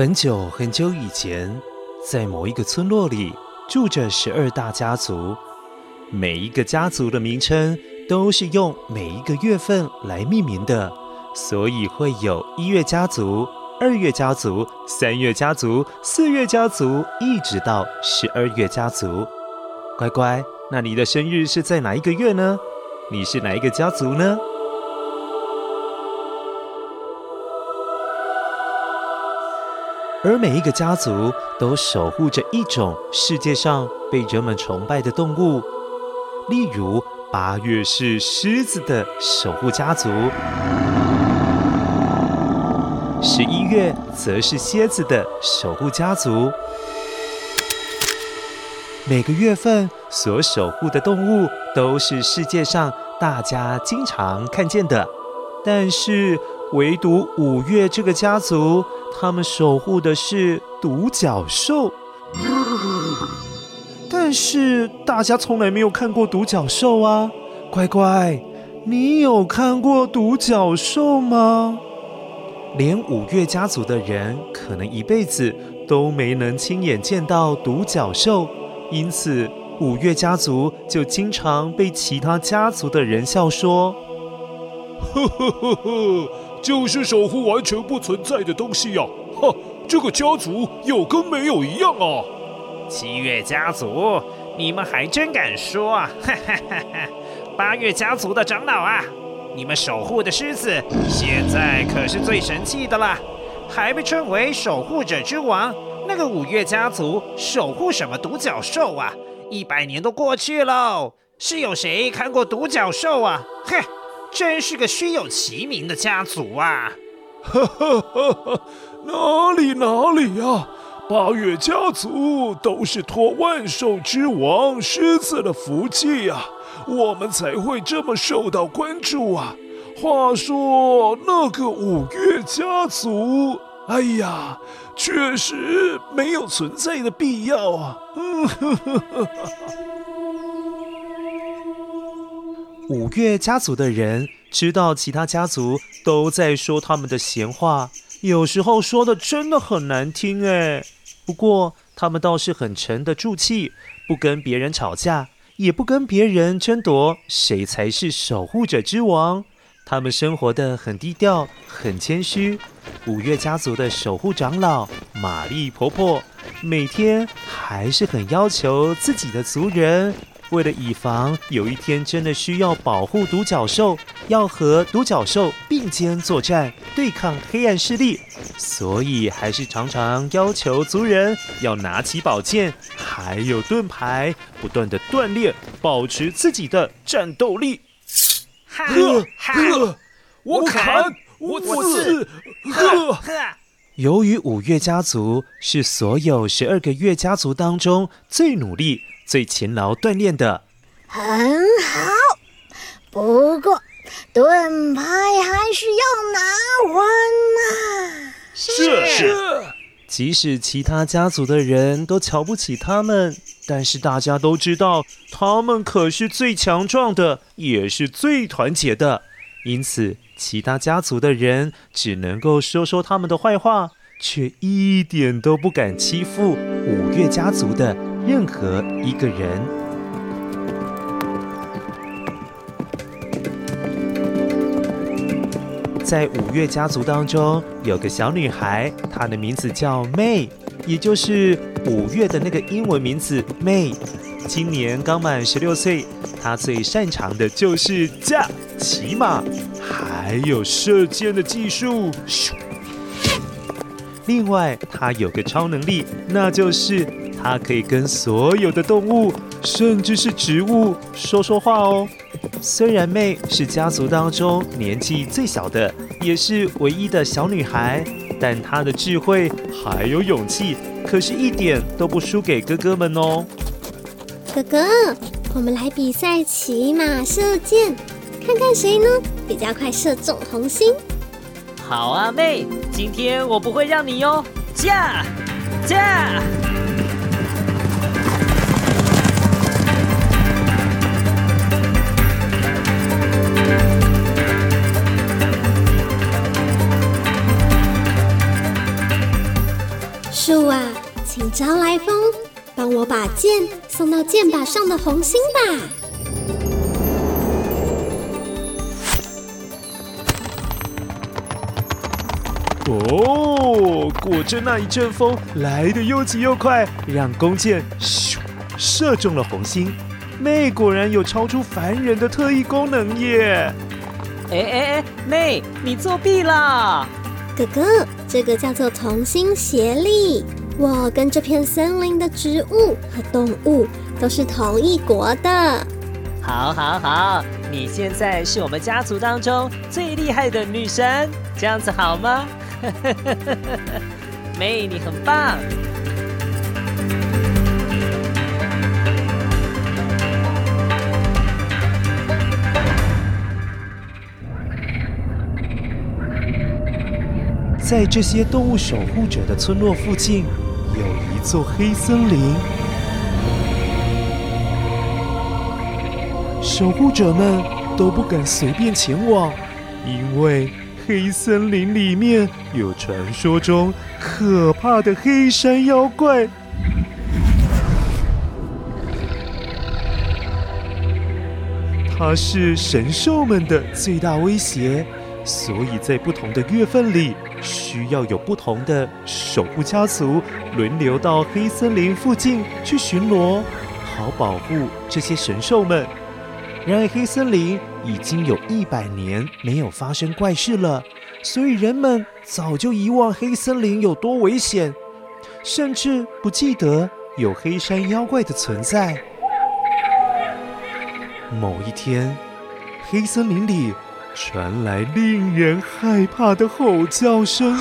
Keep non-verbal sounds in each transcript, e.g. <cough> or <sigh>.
很久很久以前，在某一个村落里，住着十二大家族。每一个家族的名称都是用每一个月份来命名的，所以会有一月家族、二月家族、三月家族、四月家族，一直到十二月家族。乖乖，那你的生日是在哪一个月呢？你是哪一个家族呢？而每一个家族都守护着一种世界上被人们崇拜的动物，例如八月是狮子的守护家族，十一月则是蝎子的守护家族。每个月份所守护的动物都是世界上大家经常看见的，但是唯独五月这个家族。他们守护的是独角兽，但是大家从来没有看过独角兽啊！乖乖，你有看过独角兽吗？连五月家族的人可能一辈子都没能亲眼见到独角兽，因此五月家族就经常被其他家族的人笑说：“呵呵呵呵。”就是守护完全不存在的东西呀！哈，这个家族有跟没有一样啊！七月家族，你们还真敢说啊！哈哈哈哈！八月家族的长老啊，你们守护的狮子现在可是最神气的了，还被称为守护者之王。那个五月家族守护什么独角兽啊？一百年都过去了，是有谁看过独角兽啊？嘿！真是个虚有其名的家族啊！哈哈哈哈，哪里哪里呀！八月家族都是托万兽之王狮子的福气呀，我们才会这么受到关注啊。话说那个五月家族，哎呀，确实没有存在的必要啊。嗯呵呵呵五月家族的人知道其他家族都在说他们的闲话，有时候说的真的很难听哎。不过他们倒是很沉得住气，不跟别人吵架，也不跟别人争夺谁才是守护者之王。他们生活得很低调，很谦虚。五月家族的守护长老玛丽婆婆，每天还是很要求自己的族人。为了以防有一天真的需要保护独角兽，要和独角兽并肩作战，对抗黑暗势力，所以还是常常要求族人要拿起宝剑，还有盾牌，不断的锻炼，保持自己的战斗力。呵呵，我砍，我刺，呵呵。由于五月家族是所有十二个月家族当中最努力。最勤劳锻炼的，很好。不过盾牌还是要拿稳呐。是是是。即使其他家族的人都瞧不起他们，但是大家都知道，他们可是最强壮的，也是最团结的。因此，其他家族的人只能够说说他们的坏话，却一点都不敢欺负五岳家族的任何一个人。在五岳家族当中，有个小女孩，她的名字叫 May，也就是五岳的那个英文名字 May。今年刚满十六岁，她最擅长的就是驾、骑马，还有射箭的技术。另外，她有个超能力，那就是她可以跟所有的动物，甚至是植物说说话哦。虽然 May 是家族当中年纪最小的，也是唯一的小女孩，但她的智慧还有勇气，可是一点都不输给哥哥们哦。哥哥，我们来比赛骑马射箭，看看谁呢比较快射中红心。好啊，May，今天我不会让你哟，驾，驾。招来风，帮我把箭送到箭靶上的红心吧。哦，果真那一阵风来得又急又快，让弓箭咻射中了红心。妹果然有超出凡人的特异功能耶！哎哎哎妹你作弊啦！哥哥，这个叫做同心协力。我跟这片森林的植物和动物都是同一国的。好，好，好，你现在是我们家族当中最厉害的女神，这样子好吗？<laughs> May，你很棒。在这些动物守护者的村落附近，有一座黑森林。守护者们都不敢随便前往，因为黑森林里面有传说中可怕的黑山妖怪。它是神兽们的最大威胁，所以在不同的月份里，需要有不同的守护家族轮流到黑森林附近去巡逻，好保护这些神兽们。然而，黑森林已经有一百年没有发生怪事了，所以人们早就遗忘黑森林有多危险，甚至不记得有黑山妖怪的存在。某一天，黑森林里。传来令人害怕的吼叫声，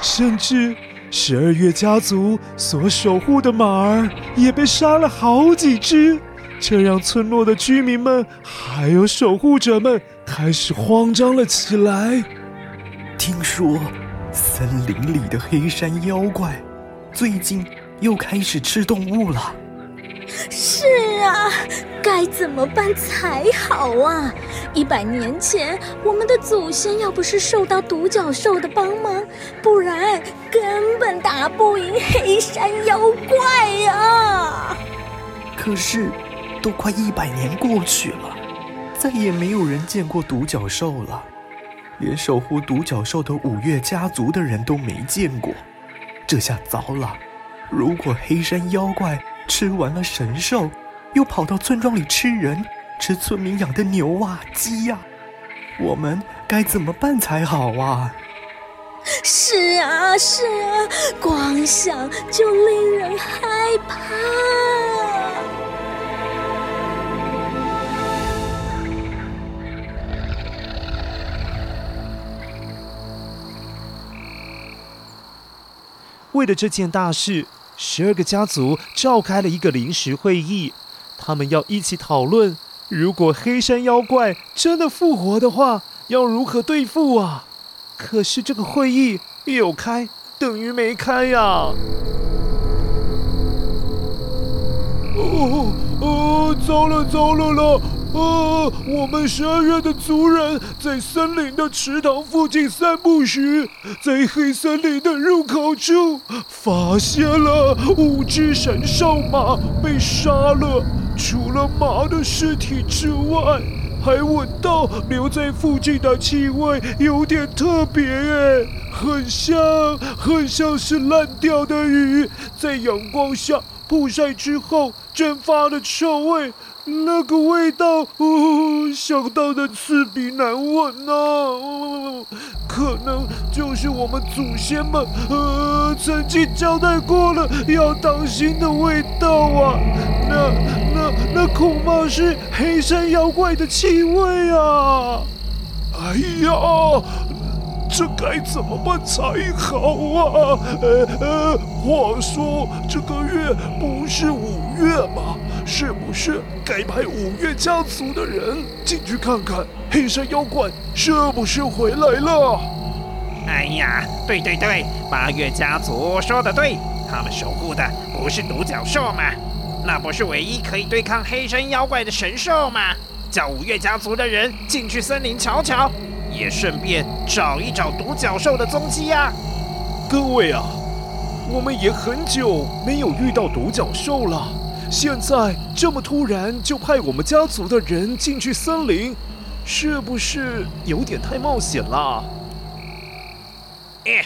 甚至十二月家族所守护的马儿也被杀了好几只，这让村落的居民们还有守护者们开始慌张了起来。听说森林里的黑山妖怪最近又开始吃动物了。是啊，该怎么办才好啊？一百年前，我们的祖先要不是受到独角兽的帮忙，不然根本打不赢黑山妖怪呀。可是，都快一百年过去了，再也没有人见过独角兽了，连守护独角兽的五岳家族的人都没见过。这下糟了，如果黑山妖怪……吃完了神兽，又跑到村庄里吃人，吃村民养的牛啊、鸡呀，我们该怎么办才好啊？是啊，是啊，光想就令人害怕。为了这件大事。十二个家族召开了一个临时会议，他们要一起讨论，如果黑山妖怪真的复活的话，要如何对付啊？可是这个会议有开等于没开呀！哦哦，糟了糟了了！啊！我们十二月的族人在森林的池塘附近散步时，在黑森林的入口处发现了五只神兽马被杀了。除了马的尸体之外，还闻到留在附近的气味有点特别，哎，很像，很像是烂掉的鱼在阳光下曝晒之后蒸发的臭味。那个味道，哦，想到的刺鼻难闻呐，哦，可能就是我们祖先们，呃，曾经交代过了要当心的味道啊。那、那、那恐怕是黑山妖怪的气味啊！哎呀，这该怎么办才好啊？呃呃，话说这个月不是五月吗？是不是该派五岳家族的人进去看看黑山妖怪是不是回来了？哎呀，对对对，八月家族说的对，他们守护的不是独角兽吗？那不是唯一可以对抗黑山妖怪的神兽吗？叫五岳家族的人进去森林瞧瞧，也顺便找一找独角兽的踪迹呀。各位啊，我们也很久没有遇到独角兽了。现在这么突然就派我们家族的人进去森林，是不是有点太冒险了？哎，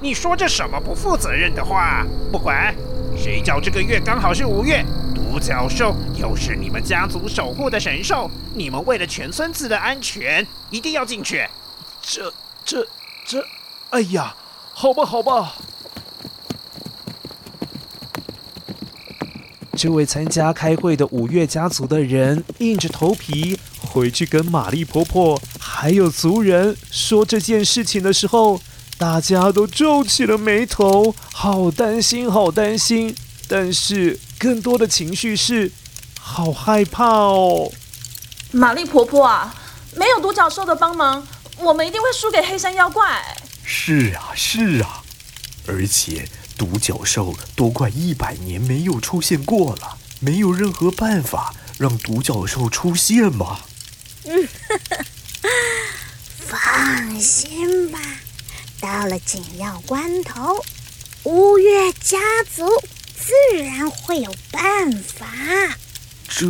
你说这什么不负责任的话？不管，谁叫这个月刚好是五月，独角兽又是你们家族守护的神兽，你们为了全村子的安全，一定要进去。这、这、这，哎呀，好吧，好吧。这位参加开会的五岳家族的人硬着头皮回去跟玛丽婆婆还有族人说这件事情的时候，大家都皱起了眉头，好担心，好担心。但是更多的情绪是好害怕哦。玛丽婆婆啊，没有独角兽的帮忙，我们一定会输给黑山妖怪。是啊，是啊，而且。独角兽都快一百年没有出现过了，没有任何办法让独角兽出现吗？嗯，<laughs> 放心吧，到了紧要关头，乌月家族自然会有办法。这，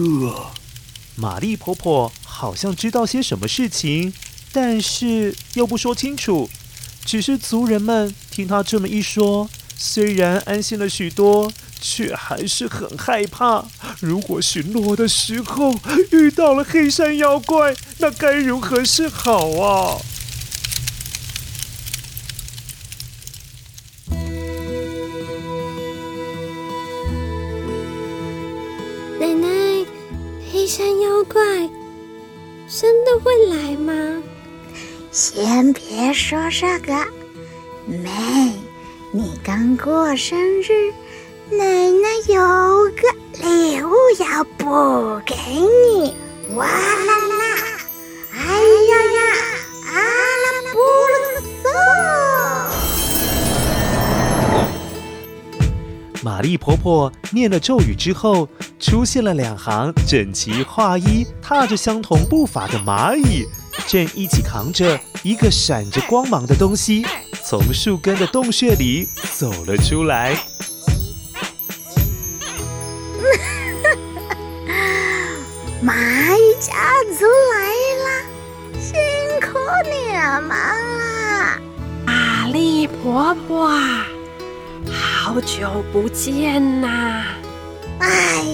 玛丽婆婆好像知道些什么事情，但是又不说清楚，只是族人们听他这么一说。虽然安心了许多，却还是很害怕。如果巡逻的时候遇到了黑山妖怪，那该如何是好啊？别说这个，妹。你刚过生日，奶奶有个礼物要补给你。哇啦啦！哎呀呀！阿拉布鲁索！玛丽婆婆念了咒语之后，出现了两行整齐划一、踏着相同步伐的蚂蚁，正一起扛着一个闪着光芒的东西。从树根的洞穴里走了出来。<laughs> 蚂蚁家族来啦，辛苦你了，忙了。玛丽婆婆，好久不见呐！哎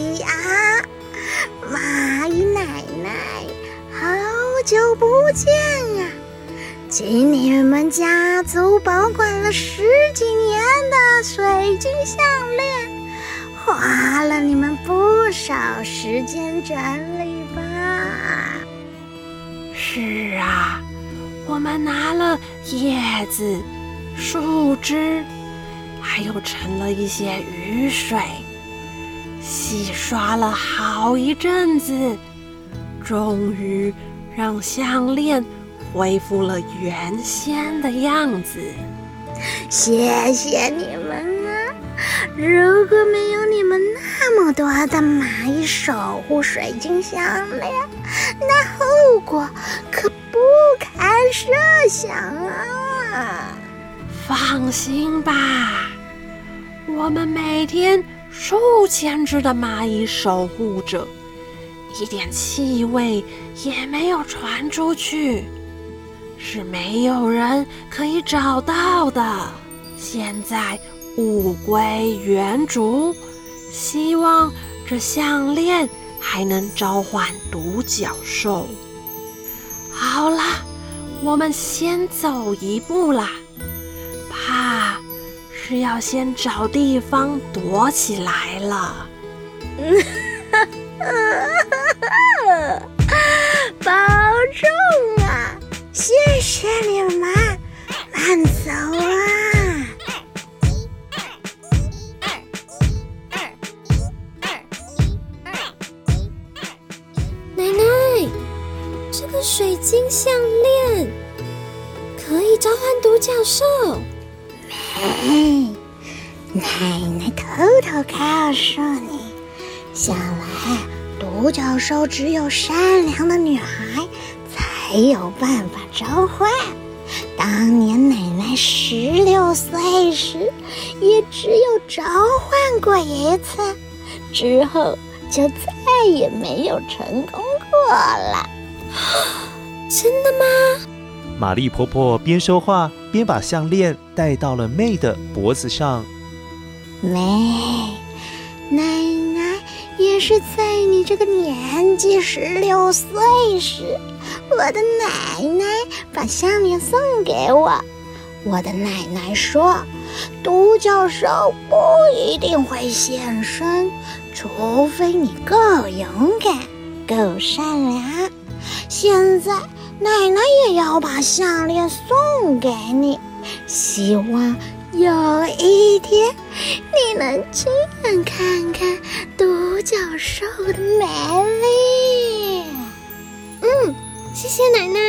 见呀！请你们家族保管了十几年的水晶项链，花了你们不少时间整理吧？是啊，我们拿了叶子、树枝，还有盛了一些雨水，洗刷了好一阵子，终于让项链。恢复了原先的样子。谢谢你们啊！如果没有你们那么多的蚂蚁守护水晶项链，那后果可不堪设想啊！放心吧，我们每天数千只的蚂蚁守护着，一点气味也没有传出去。是没有人可以找到的。现在物归原主，希望这项链还能召唤独角兽。好啦，我们先走一步啦，怕是要先找地方躲起来了。<laughs> <laughs> 保重啊！谢谢你们，慢走啊！奶奶，这个水晶项链可以召唤独角兽。没，奶奶偷偷告诉你，想来独角兽只有善良的女孩。才有办法召唤。当年奶奶十六岁时，也只有召唤过一次，之后就再也没有成功过了。<gasps> 真的吗？玛丽婆婆边说话边把项链戴到了妹的脖子上。妹，奶奶也是在你这个年纪十六岁时。我的奶奶把项链送给我。我的奶奶说，独角兽不一定会现身，除非你够勇敢、够善良。现在奶奶也要把项链送给你，希望有一天你能亲眼看看独角兽的美丽。嗯。谢谢奶奶，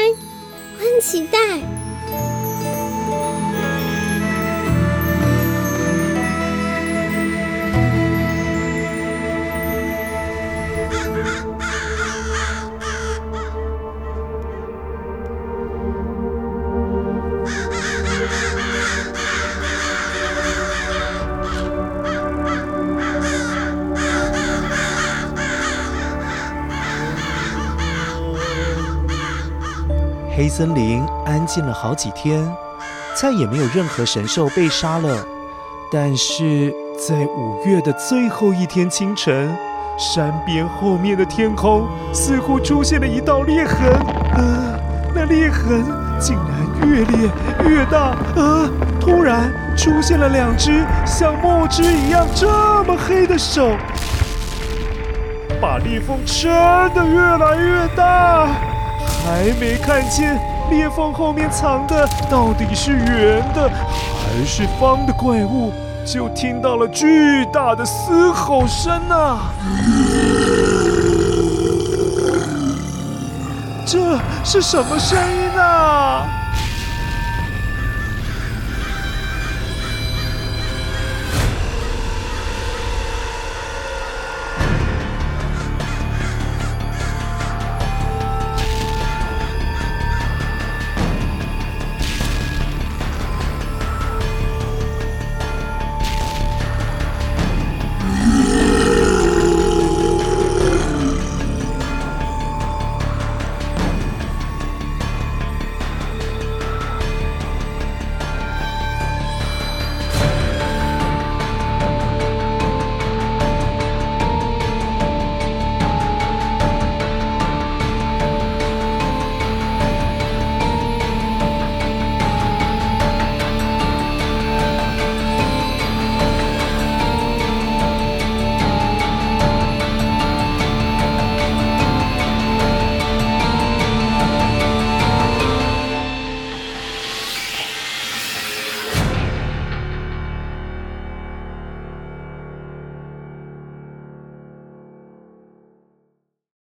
我很期待。森林安静了好几天，再也没有任何神兽被杀了。但是在五月的最后一天清晨，山边后面的天空似乎出现了一道裂痕。呃，那裂痕竟然越裂越大。呃，突然出现了两只像墨汁一样这么黑的手，把裂缝撑得越来越大。还没看见裂缝后面藏的到底是圆的还是方的怪物，就听到了巨大的嘶吼声啊！这是什么声音啊？